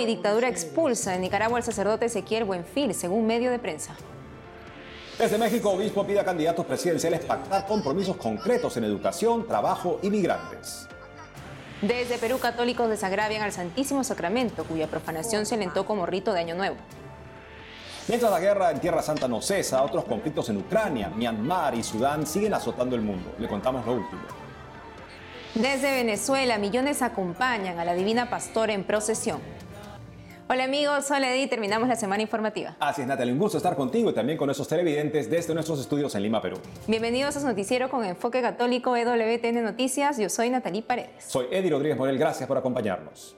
y dictadura expulsa en Nicaragua al sacerdote Ezequiel Buenfil, según medio de prensa. Desde México, obispo pide a candidatos presidenciales pactar compromisos concretos en educación, trabajo y migrantes. Desde Perú, católicos desagravian al Santísimo Sacramento, cuya profanación se alentó como rito de Año Nuevo. Mientras la guerra en Tierra Santa no cesa, otros conflictos en Ucrania, Myanmar y Sudán siguen azotando el mundo. Le contamos lo último. Desde Venezuela, millones acompañan a la Divina Pastora en procesión. Hola amigos, soy Edith, terminamos la semana informativa. Así es, Natalia, un gusto estar contigo y también con esos televidentes desde nuestros estudios en Lima, Perú. Bienvenidos a su noticiero con enfoque católico EWTN Noticias. Yo soy Natalie Paredes. Soy Eddie Rodríguez Morel, gracias por acompañarnos.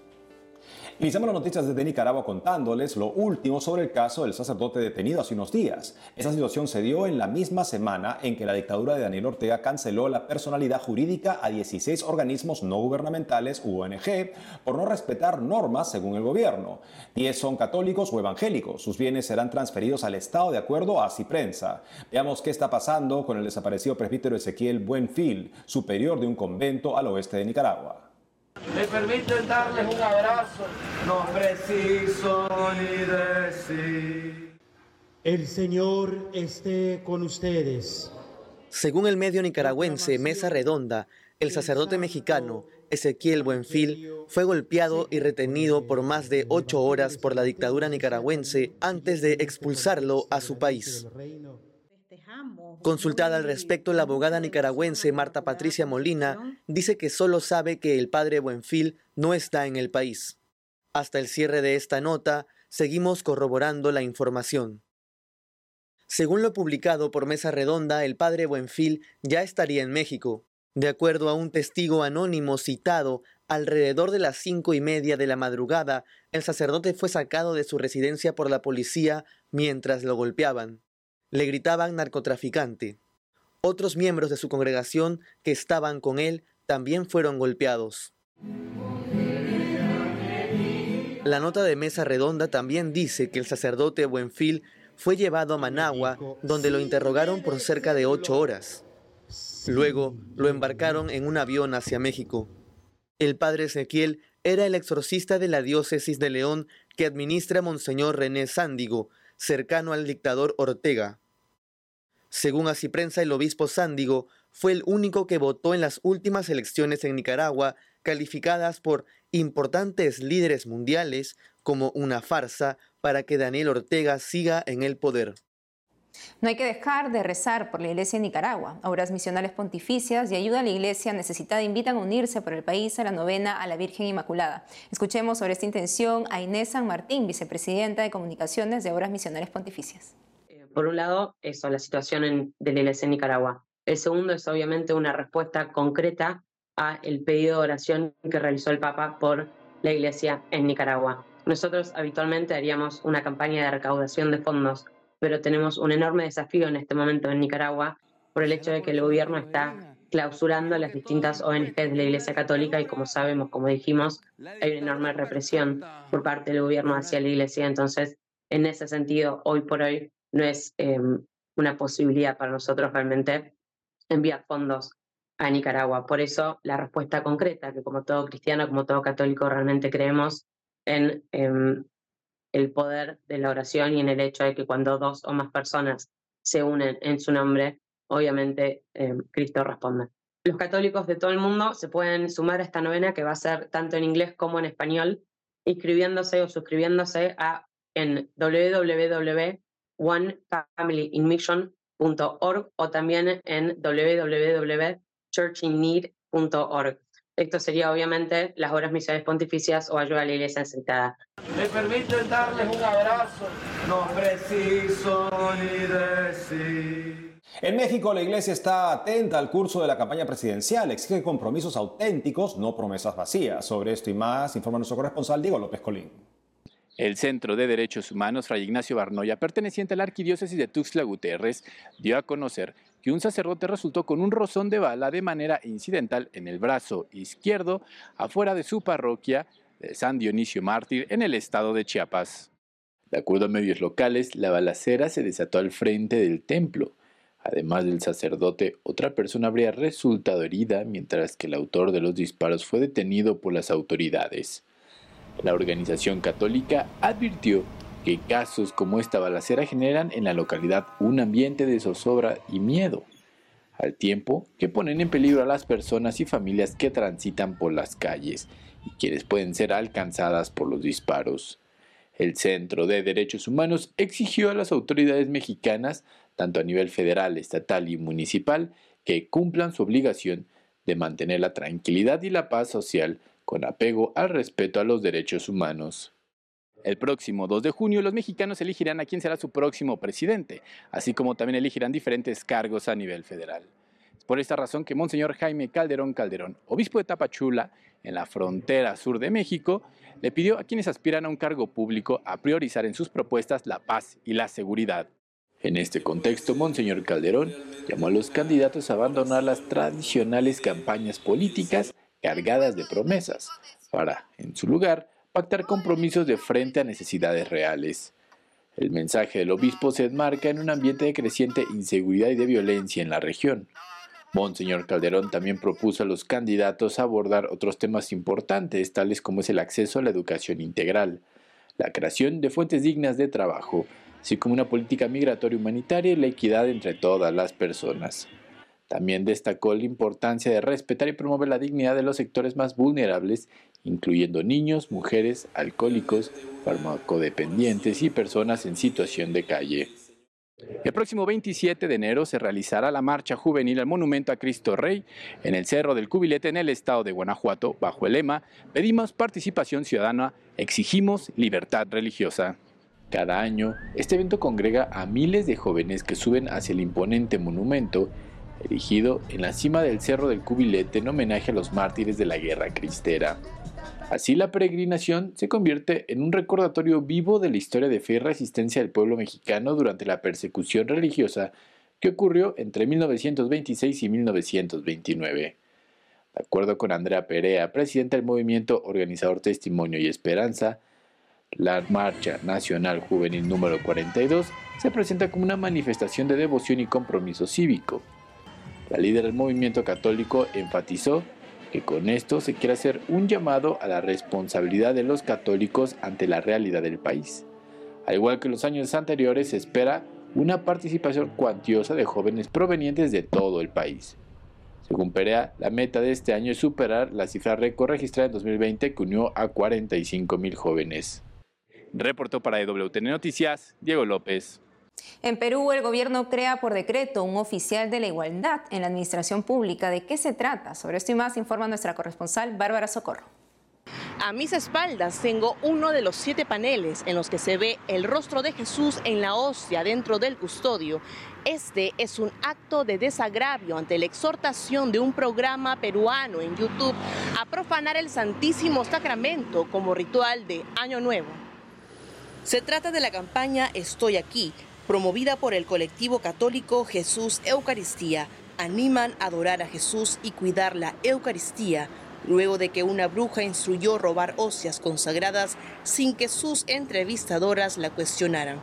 Iniciamos las noticias desde Nicaragua contándoles lo último sobre el caso del sacerdote detenido hace unos días. Esa situación se dio en la misma semana en que la dictadura de Daniel Ortega canceló la personalidad jurídica a 16 organismos no gubernamentales u ONG por no respetar normas según el gobierno. 10 son católicos o evangélicos. Sus bienes serán transferidos al Estado de acuerdo a Ciprensa. Veamos qué está pasando con el desaparecido presbítero Ezequiel Buenfil, superior de un convento al oeste de Nicaragua. Me permiten darles un abrazo, no preciso ni decir. El Señor esté con ustedes. Según el medio nicaragüense Mesa Redonda, el sacerdote mexicano Ezequiel Buenfil fue golpeado y retenido por más de ocho horas por la dictadura nicaragüense antes de expulsarlo a su país. Consultada al respecto, la abogada nicaragüense Marta Patricia Molina dice que solo sabe que el padre Buenfil no está en el país. Hasta el cierre de esta nota, seguimos corroborando la información. Según lo publicado por Mesa Redonda, el padre Buenfil ya estaría en México. De acuerdo a un testigo anónimo citado, alrededor de las cinco y media de la madrugada, el sacerdote fue sacado de su residencia por la policía mientras lo golpeaban le gritaban narcotraficante. Otros miembros de su congregación que estaban con él también fueron golpeados. La nota de mesa redonda también dice que el sacerdote Buenfil fue llevado a Managua, donde lo interrogaron por cerca de ocho horas. Luego lo embarcaron en un avión hacia México. El padre Ezequiel era el exorcista de la diócesis de León que administra Monseñor René Sándigo, cercano al dictador Ortega. Según así prensa, el obispo Sándigo fue el único que votó en las últimas elecciones en Nicaragua, calificadas por importantes líderes mundiales como una farsa para que Daniel Ortega siga en el poder. No hay que dejar de rezar por la Iglesia en Nicaragua. Obras misionales pontificias y ayuda a la Iglesia necesitada invitan a unirse por el país a la novena a la Virgen Inmaculada. Escuchemos sobre esta intención a Inés San Martín, vicepresidenta de Comunicaciones de Obras Misionales Pontificias. Por un lado, eso, la situación de la iglesia en Nicaragua. El segundo es obviamente una respuesta concreta a el pedido de oración que realizó el Papa por la iglesia en Nicaragua. Nosotros habitualmente haríamos una campaña de recaudación de fondos, pero tenemos un enorme desafío en este momento en Nicaragua por el hecho de que el gobierno está clausurando las distintas ONGs de la Iglesia Católica y como sabemos, como dijimos, hay una enorme represión por parte del gobierno hacia la Iglesia. Entonces, en ese sentido, hoy por hoy no es em, una posibilidad para nosotros realmente enviar fondos a Nicaragua. Por eso la respuesta concreta, que como todo cristiano, como todo católico, realmente creemos en em, el poder de la oración y en el hecho de que cuando dos o más personas se unen en su nombre, obviamente em, Cristo responde. Los católicos de todo el mundo se pueden sumar a esta novena que va a ser tanto en inglés como en español, inscribiéndose o suscribiéndose a en www onefamilyinmission.org o también en www.churchinneed.org. Esto sería obviamente las obras misiones pontificias o ayuda a la iglesia necesitada. Me permiten darles un abrazo, no preciso ni decir. En México, la iglesia está atenta al curso de la campaña presidencial. Exige compromisos auténticos, no promesas vacías. Sobre esto y más, informa nuestro corresponsal Diego López Colín. El Centro de Derechos Humanos Fray Ignacio Barnoya, perteneciente a la Arquidiócesis de Tuxtla Gutiérrez, dio a conocer que un sacerdote resultó con un rozón de bala de manera incidental en el brazo izquierdo afuera de su parroquia de San Dionisio Mártir en el estado de Chiapas. De acuerdo a medios locales, la balacera se desató al frente del templo. Además del sacerdote, otra persona habría resultado herida, mientras que el autor de los disparos fue detenido por las autoridades. La organización católica advirtió que casos como esta balacera generan en la localidad un ambiente de zozobra y miedo, al tiempo que ponen en peligro a las personas y familias que transitan por las calles y quienes pueden ser alcanzadas por los disparos. El Centro de Derechos Humanos exigió a las autoridades mexicanas, tanto a nivel federal, estatal y municipal, que cumplan su obligación de mantener la tranquilidad y la paz social con apego al respeto a los derechos humanos. El próximo 2 de junio los mexicanos elegirán a quién será su próximo presidente, así como también elegirán diferentes cargos a nivel federal. Es por esta razón que Monseñor Jaime Calderón Calderón, obispo de Tapachula, en la frontera sur de México, le pidió a quienes aspiran a un cargo público a priorizar en sus propuestas la paz y la seguridad. En este contexto, Monseñor Calderón llamó a los candidatos a abandonar las tradicionales campañas políticas cargadas de promesas, para, en su lugar, pactar compromisos de frente a necesidades reales. El mensaje del obispo se enmarca en un ambiente de creciente inseguridad y de violencia en la región. Monseñor Calderón también propuso a los candidatos abordar otros temas importantes, tales como es el acceso a la educación integral, la creación de fuentes dignas de trabajo, así como una política migratoria humanitaria y la equidad entre todas las personas. También destacó la importancia de respetar y promover la dignidad de los sectores más vulnerables, incluyendo niños, mujeres, alcohólicos, farmacodependientes y personas en situación de calle. El próximo 27 de enero se realizará la marcha juvenil al Monumento a Cristo Rey en el Cerro del Cubilete en el estado de Guanajuato, bajo el lema Pedimos participación ciudadana, exigimos libertad religiosa. Cada año, este evento congrega a miles de jóvenes que suben hacia el imponente monumento erigido en la cima del Cerro del Cubilete en homenaje a los mártires de la Guerra Cristera. Así la peregrinación se convierte en un recordatorio vivo de la historia de fe y resistencia del pueblo mexicano durante la persecución religiosa que ocurrió entre 1926 y 1929. De acuerdo con Andrea Perea, presidenta del movimiento organizador Testimonio y Esperanza, la Marcha Nacional Juvenil número 42 se presenta como una manifestación de devoción y compromiso cívico, la líder del movimiento católico enfatizó que con esto se quiere hacer un llamado a la responsabilidad de los católicos ante la realidad del país. Al igual que los años anteriores, se espera una participación cuantiosa de jóvenes provenientes de todo el país. Según Perea, la meta de este año es superar la cifra récord registrada en 2020 que unió a 45 mil jóvenes. Reportó para EWTN Noticias, Diego López. En Perú, el gobierno crea por decreto un oficial de la igualdad en la administración pública. ¿De qué se trata? Sobre esto y más informa nuestra corresponsal Bárbara Socorro. A mis espaldas tengo uno de los siete paneles en los que se ve el rostro de Jesús en la hostia dentro del custodio. Este es un acto de desagravio ante la exhortación de un programa peruano en YouTube a profanar el Santísimo Sacramento como ritual de Año Nuevo. Se trata de la campaña Estoy aquí, promovida por el colectivo católico Jesús Eucaristía, animan a adorar a Jesús y cuidar la Eucaristía, luego de que una bruja instruyó robar hostias consagradas sin que sus entrevistadoras la cuestionaran.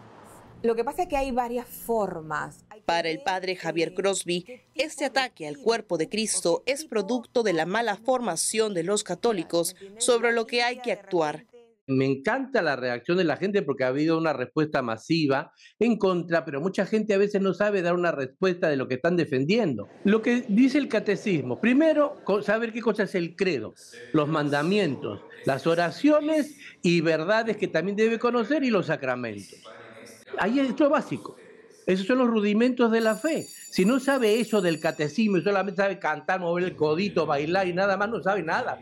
Lo que pasa es que hay varias formas. Para el padre Javier Crosby, este ataque al cuerpo de Cristo es producto de la mala formación de los católicos sobre lo que hay que actuar me encanta la reacción de la gente porque ha habido una respuesta masiva en contra, pero mucha gente a veces no sabe dar una respuesta de lo que están defendiendo. Lo que dice el catecismo, primero, saber qué cosa es el credo, los mandamientos, las oraciones y verdades que también debe conocer y los sacramentos. Ahí esto es básico. Esos son los rudimentos de la fe. Si no sabe eso del catecismo y solamente sabe cantar, mover el codito, bailar y nada más, no sabe nada.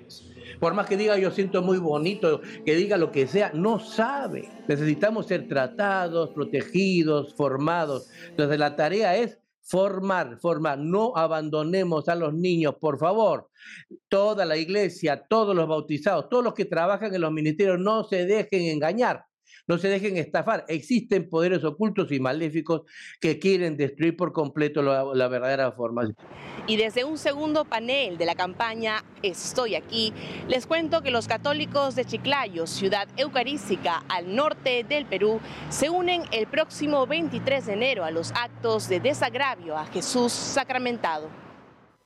Por más que diga yo siento muy bonito, que diga lo que sea, no sabe. Necesitamos ser tratados, protegidos, formados. Entonces la tarea es formar, formar. No abandonemos a los niños, por favor. Toda la iglesia, todos los bautizados, todos los que trabajan en los ministerios, no se dejen engañar. No se dejen estafar. Existen poderes ocultos y maléficos que quieren destruir por completo la, verdadera forma. Y desde un segundo panel de la campaña Estoy aquí, les cuento que los católicos de Chiclayo, ciudad eucarística al norte del Perú, se unen el próximo 23 de enero a los actos de desagravio a Jesús sacramentado.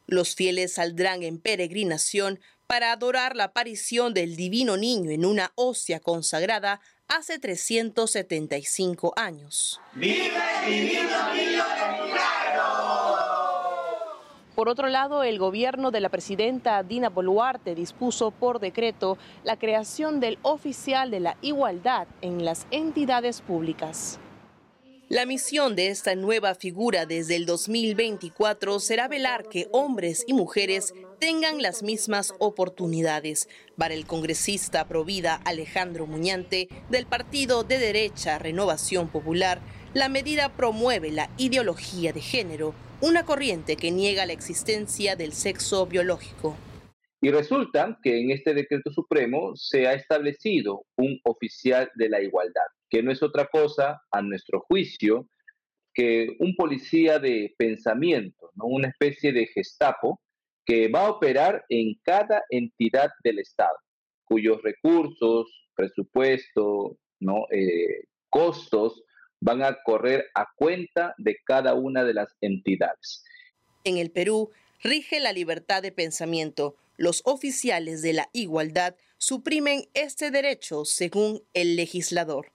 Los fieles saldrán en peregrinación para adorar la aparición del divino niño en una hostia consagrada hace 375 años. ¡Vive el divino niño de milagro! Por otro lado, el gobierno de la presidenta Dina Boluarte dispuso por decreto la creación del oficial de la igualdad en las entidades públicas. La misión de esta nueva figura desde el 2024 será velar que hombres y mujeres tengan las mismas oportunidades. Para el congresista provida Alejandro Muñante del partido de derecha Renovación Popular, la medida promueve la ideología de género, una corriente que niega la existencia del sexo biológico. Y resulta que en este decreto supremo se ha establecido un oficial de la igualdad que no es otra cosa, a nuestro juicio, que un policía de pensamiento, ¿no? una especie de gestapo que va a operar en cada entidad del Estado, cuyos recursos, presupuesto, ¿no? Eh, costos van a correr a cuenta de cada una de las entidades. En el Perú rige la libertad de pensamiento. Los oficiales de la igualdad suprimen este derecho según el legislador.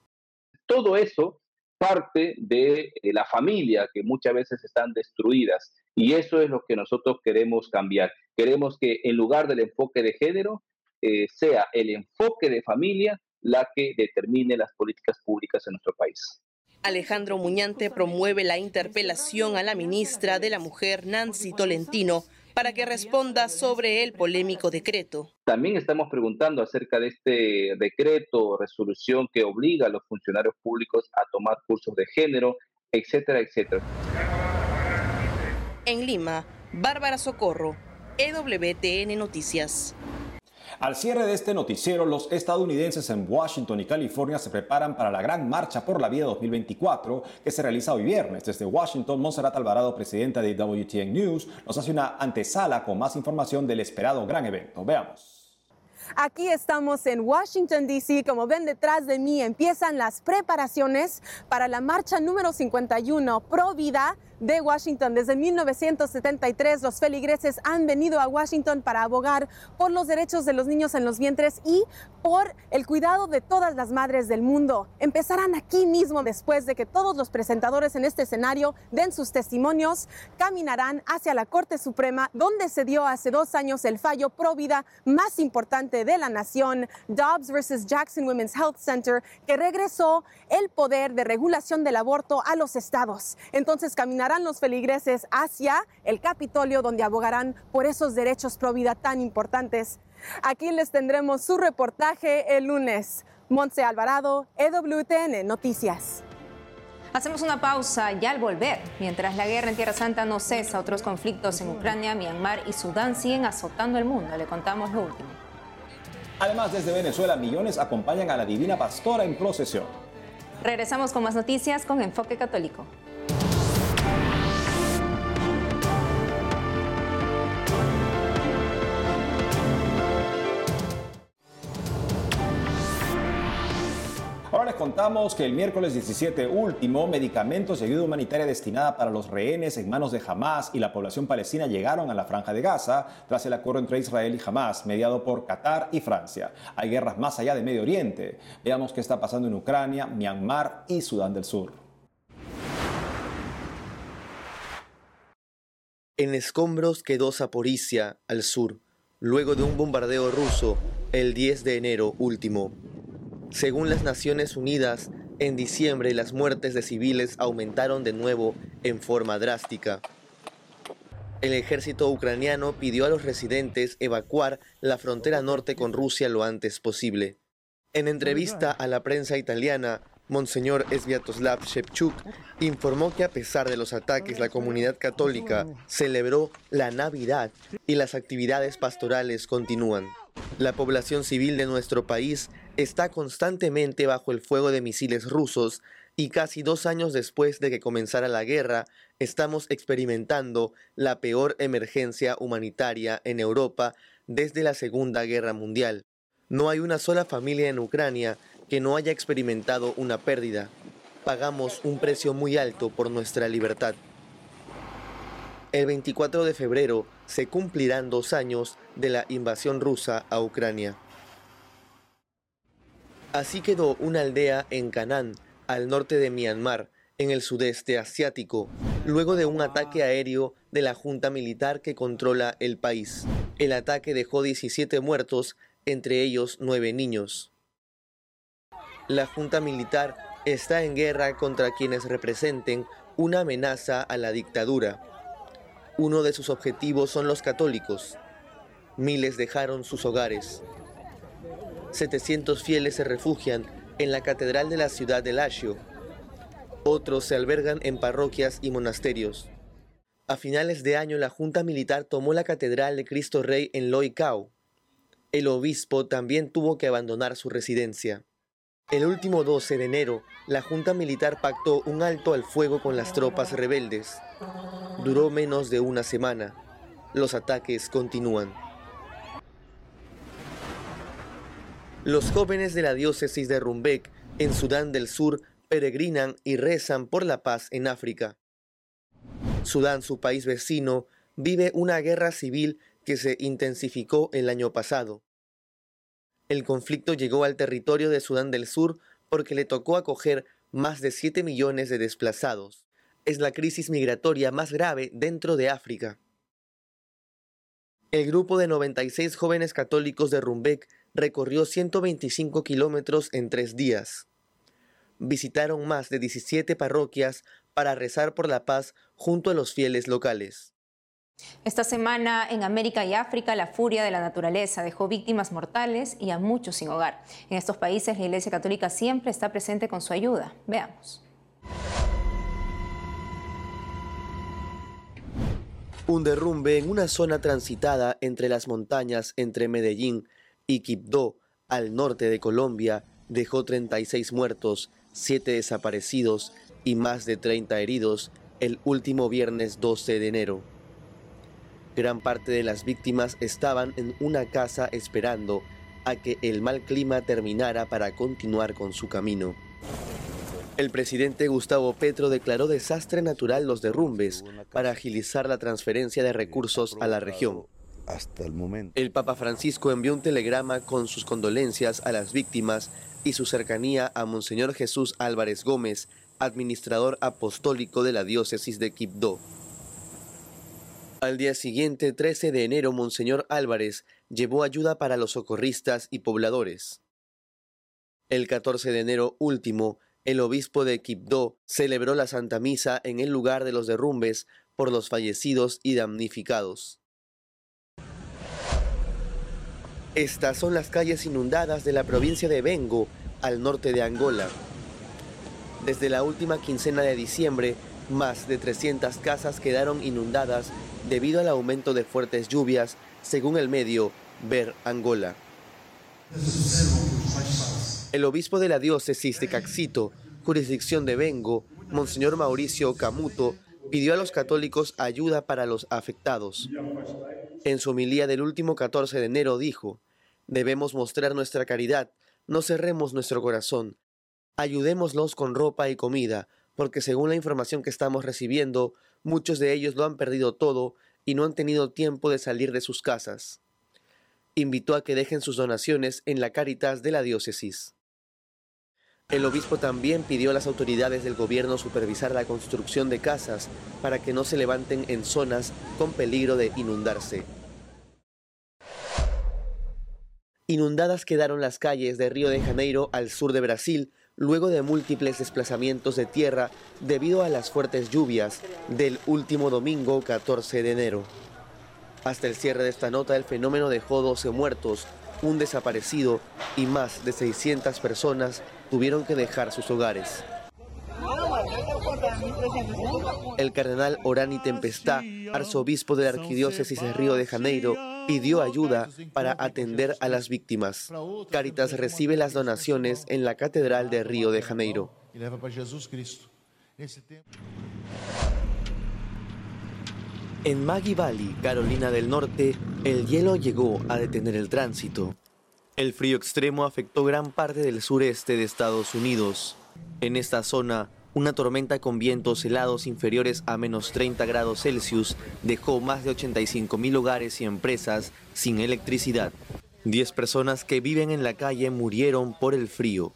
Todo eso parte de la familia que muchas veces están destruidas y eso es lo que nosotros queremos cambiar. Queremos que en lugar del enfoque de género eh, sea el enfoque de familia la que determine las políticas públicas en nuestro país. Alejandro Muñante promueve la interpelación a la ministra de la Mujer, Nancy Tolentino, para que responda sobre el polémico decreto. También estamos preguntando acerca de este decreto o resolución que obliga a los funcionarios públicos a tomar cursos de género, etcétera, etcétera. En Lima, Bárbara Socorro, EWTN Noticias. Al cierre de este noticiero, los estadounidenses en Washington y California se preparan para la Gran Marcha por la Vida 2024 que se realiza hoy viernes. Desde Washington, Monserrat Alvarado, presidenta de WTN News, nos hace una antesala con más información del esperado gran evento. Veamos. Aquí estamos en Washington, D.C. Como ven detrás de mí, empiezan las preparaciones para la marcha número 51 Pro Vida de Washington. Desde 1973 los feligreses han venido a Washington para abogar por los derechos de los niños en los vientres y por el cuidado de todas las madres del mundo. Empezarán aquí mismo después de que todos los presentadores en este escenario den sus testimonios, caminarán hacia la Corte Suprema donde se dio hace dos años el fallo pro vida más importante de la nación, Dobbs versus Jackson Women's Health Center, que regresó el poder de regulación del aborto a los estados. Entonces caminarán los feligreses hacia el Capitolio, donde abogarán por esos derechos pro vida tan importantes. Aquí les tendremos su reportaje el lunes. Montse Alvarado, EWTN Noticias. Hacemos una pausa y al volver, mientras la guerra en Tierra Santa no cesa, otros conflictos en Ucrania, Myanmar y Sudán siguen azotando el mundo. Le contamos lo último. Además, desde Venezuela, millones acompañan a la Divina Pastora en procesión. Regresamos con más noticias con Enfoque Católico. Contamos que el miércoles 17 último, medicamentos y ayuda humanitaria destinada para los rehenes en manos de Hamas y la población palestina llegaron a la franja de Gaza tras el acuerdo entre Israel y Hamas, mediado por Qatar y Francia. Hay guerras más allá de Medio Oriente. Veamos qué está pasando en Ucrania, Myanmar y Sudán del Sur. En escombros quedó Zaporizhia, al sur, luego de un bombardeo ruso el 10 de enero último. Según las Naciones Unidas, en diciembre las muertes de civiles aumentaron de nuevo en forma drástica. El ejército ucraniano pidió a los residentes evacuar la frontera norte con Rusia lo antes posible. En entrevista a la prensa italiana, Monseñor Sviatoslav Shevchuk informó que a pesar de los ataques, la comunidad católica celebró la Navidad y las actividades pastorales continúan. La población civil de nuestro país está constantemente bajo el fuego de misiles rusos y casi dos años después de que comenzara la guerra, estamos experimentando la peor emergencia humanitaria en Europa desde la Segunda Guerra Mundial. No hay una sola familia en Ucrania que no haya experimentado una pérdida. Pagamos un precio muy alto por nuestra libertad. El 24 de febrero se cumplirán dos años de la invasión rusa a Ucrania. Así quedó una aldea en Canán, al norte de Myanmar, en el sudeste asiático, luego de un ataque aéreo de la junta militar que controla el país. El ataque dejó 17 muertos, entre ellos nueve niños. La junta militar está en guerra contra quienes representen una amenaza a la dictadura. Uno de sus objetivos son los católicos. Miles dejaron sus hogares. 700 fieles se refugian en la catedral de la ciudad de Lashio. Otros se albergan en parroquias y monasterios. A finales de año la Junta Militar tomó la Catedral de Cristo Rey en Loicao. El obispo también tuvo que abandonar su residencia. El último 12 de enero, la Junta Militar pactó un alto al fuego con las tropas rebeldes. Duró menos de una semana. Los ataques continúan. Los jóvenes de la diócesis de Rumbek, en Sudán del Sur, peregrinan y rezan por la paz en África. Sudán, su país vecino, vive una guerra civil que se intensificó el año pasado. El conflicto llegó al territorio de Sudán del Sur porque le tocó acoger más de 7 millones de desplazados. Es la crisis migratoria más grave dentro de África. El grupo de 96 jóvenes católicos de Rumbek recorrió 125 kilómetros en tres días. Visitaron más de 17 parroquias para rezar por la paz junto a los fieles locales. Esta semana en América y África la furia de la naturaleza dejó víctimas mortales y a muchos sin hogar. En estos países la Iglesia Católica siempre está presente con su ayuda. Veamos. Un derrumbe en una zona transitada entre las montañas entre Medellín y Quibdó, al norte de Colombia, dejó 36 muertos, 7 desaparecidos y más de 30 heridos el último viernes 12 de enero. Gran parte de las víctimas estaban en una casa esperando a que el mal clima terminara para continuar con su camino. El presidente Gustavo Petro declaró desastre natural los derrumbes para agilizar la transferencia de recursos a la región. Hasta el momento. El Papa Francisco envió un telegrama con sus condolencias a las víctimas y su cercanía a Monseñor Jesús Álvarez Gómez, administrador apostólico de la diócesis de Quibdó. Al día siguiente, 13 de enero, Monseñor Álvarez llevó ayuda para los socorristas y pobladores. El 14 de enero último, el obispo de Quibdó celebró la Santa Misa en el lugar de los derrumbes por los fallecidos y damnificados. Estas son las calles inundadas de la provincia de Bengo, al norte de Angola. Desde la última quincena de diciembre, más de 300 casas quedaron inundadas debido al aumento de fuertes lluvias, según el medio Ver Angola. El obispo de la diócesis de Caxito, jurisdicción de Bengo, Monseñor Mauricio Camuto, pidió a los católicos ayuda para los afectados. En su homilía del último 14 de enero dijo, debemos mostrar nuestra caridad, no cerremos nuestro corazón, ayudémoslos con ropa y comida, porque según la información que estamos recibiendo, muchos de ellos lo han perdido todo y no han tenido tiempo de salir de sus casas. Invitó a que dejen sus donaciones en la Caritas de la diócesis. El obispo también pidió a las autoridades del gobierno supervisar la construcción de casas para que no se levanten en zonas con peligro de inundarse. Inundadas quedaron las calles de Río de Janeiro al sur de Brasil luego de múltiples desplazamientos de tierra debido a las fuertes lluvias del último domingo 14 de enero. Hasta el cierre de esta nota el fenómeno dejó 12 muertos, un desaparecido y más de 600 personas tuvieron que dejar sus hogares. El cardenal Orani Tempestá, arzobispo de la arquidiócesis de Río de Janeiro, pidió ayuda para atender a las víctimas. Caritas recibe las donaciones en la Catedral de Río de Janeiro. En Maggie Valley, Carolina del Norte, el hielo llegó a detener el tránsito. El frío extremo afectó gran parte del sureste de Estados Unidos. En esta zona, Una tormenta con vientos helados inferiores a menos 30 grados Celsius dejó más de 85 mil hogares y empresas sin electricidad. Diez personas que viven en la calle murieron por el frío.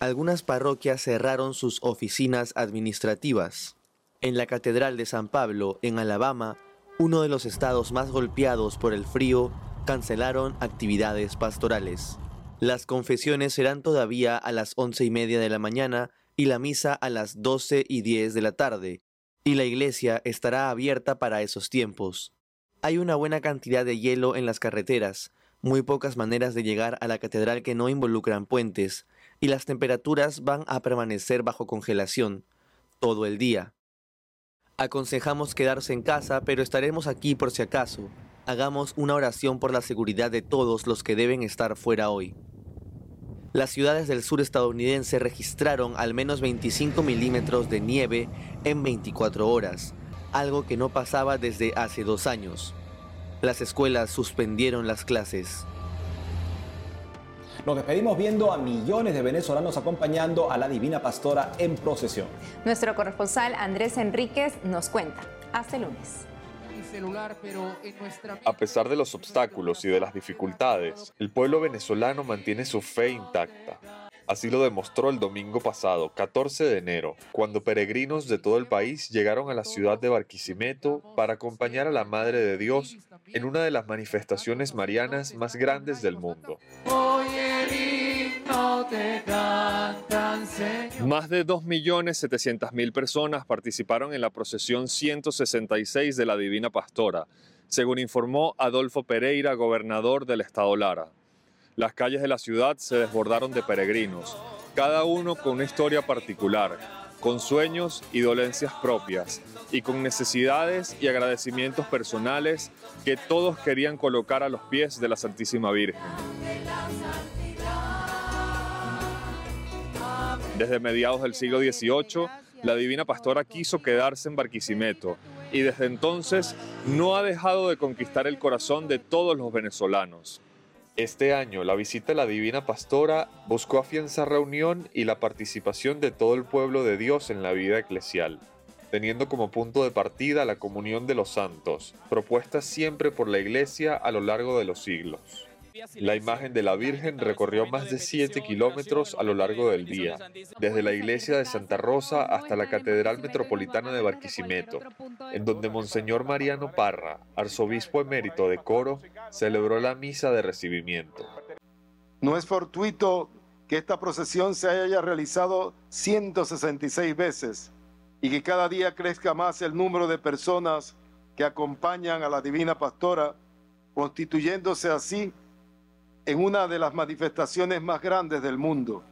Algunas parroquias cerraron sus oficinas administrativas. En la Catedral de San Pablo, en Alabama, uno de los estados más golpeados por el frío, cancelaron actividades pastorales. Las confesiones serán todavía a las once y media de la mañana y la misa a las doce y diez de la tarde, y la iglesia estará abierta para esos tiempos. Hay una buena cantidad de hielo en las carreteras, muy pocas maneras de llegar a la catedral que no involucran puentes, y las temperaturas van a permanecer bajo congelación todo el día. Aconsejamos quedarse en casa, pero estaremos aquí por si acaso. Hagamos una oración por la seguridad de todos los que deben estar fuera hoy. Las ciudades del sur estadounidense registraron al menos 25 milímetros de nieve en 24 horas, algo que no pasaba desde hace dos años. Las escuelas suspendieron las clases. Nos despedimos viendo a millones de venezolanos acompañando a la Divina Pastora en procesión. Nuestro corresponsal Andrés Enríquez nos cuenta. Hasta el lunes. A pesar de los obstáculos y de las dificultades, el pueblo venezolano mantiene su fe intacta. Así lo demostró el domingo pasado, 14 de enero, cuando peregrinos de todo el país llegaron a la ciudad de Barquisimeto para acompañar a la Madre de Dios en una de las manifestaciones marianas más grandes del mundo. Más de 2.700.000 personas participaron en la procesión 166 de la Divina Pastora, según informó Adolfo Pereira, gobernador del estado Lara. Las calles de la ciudad se desbordaron de peregrinos, cada uno con una historia particular, con sueños y dolencias propias, y con necesidades y agradecimientos personales que todos querían colocar a los pies de la Santísima Virgen. Desde mediados del siglo XVIII, la Divina Pastora quiso quedarse en Barquisimeto y desde entonces no ha dejado de conquistar el corazón de todos los venezolanos. Este año, la visita a la Divina Pastora buscó afianzar la unión y la participación de todo el pueblo de Dios en la vida eclesial, teniendo como punto de partida la comunión de los santos, propuesta siempre por la Iglesia a lo largo de los siglos. La imagen de la Virgen recorrió más de 7 kilómetros a lo largo del día, desde la iglesia de Santa Rosa hasta la Catedral Metropolitana de Barquisimeto, en donde Monseñor Mariano Parra, arzobispo emérito de Coro, celebró la misa de recibimiento. No es fortuito que esta procesión se haya realizado 166 veces y que cada día crezca más el número de personas que acompañan a la Divina Pastora, constituyéndose así en una de las manifestaciones más grandes del mundo.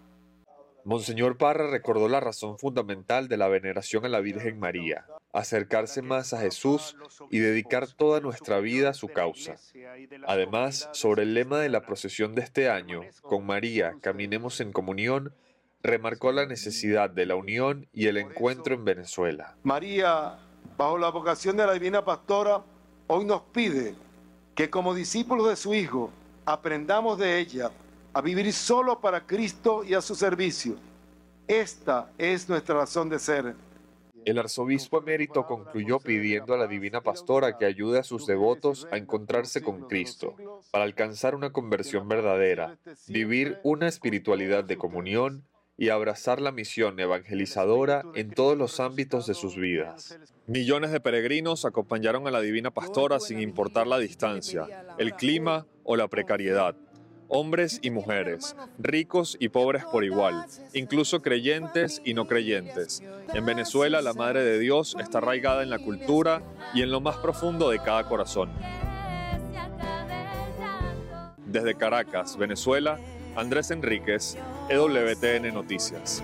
Monseñor Parra recordó la razón fundamental de la veneración a la Virgen María, acercarse más a Jesús y dedicar toda nuestra vida a su causa. Además, sobre el lema de la procesión de este año, con María, caminemos en comunión, remarcó la necesidad de la unión y el encuentro en Venezuela. María, bajo la vocación de la Divina Pastora, hoy nos pide que como discípulos de su Hijo, aprendamos de ella a vivir solo para Cristo y a su servicio. Esta es nuestra razón de ser. El arzobispo emérito concluyó pidiendo a la Divina Pastora que ayude a sus devotos a encontrarse con Cristo, para alcanzar una conversión verdadera, vivir una espiritualidad de comunión y abrazar la misión evangelizadora en todos los ámbitos de sus vidas. Millones de peregrinos acompañaron a la Divina Pastora sin importar la distancia, el clima o la precariedad. Hombres y mujeres, ricos y pobres por igual, incluso creyentes y no creyentes. En Venezuela la Madre de Dios está arraigada en la cultura y en lo más profundo de cada corazón. Desde Caracas, Venezuela, Andrés Enríquez, EWTN Noticias.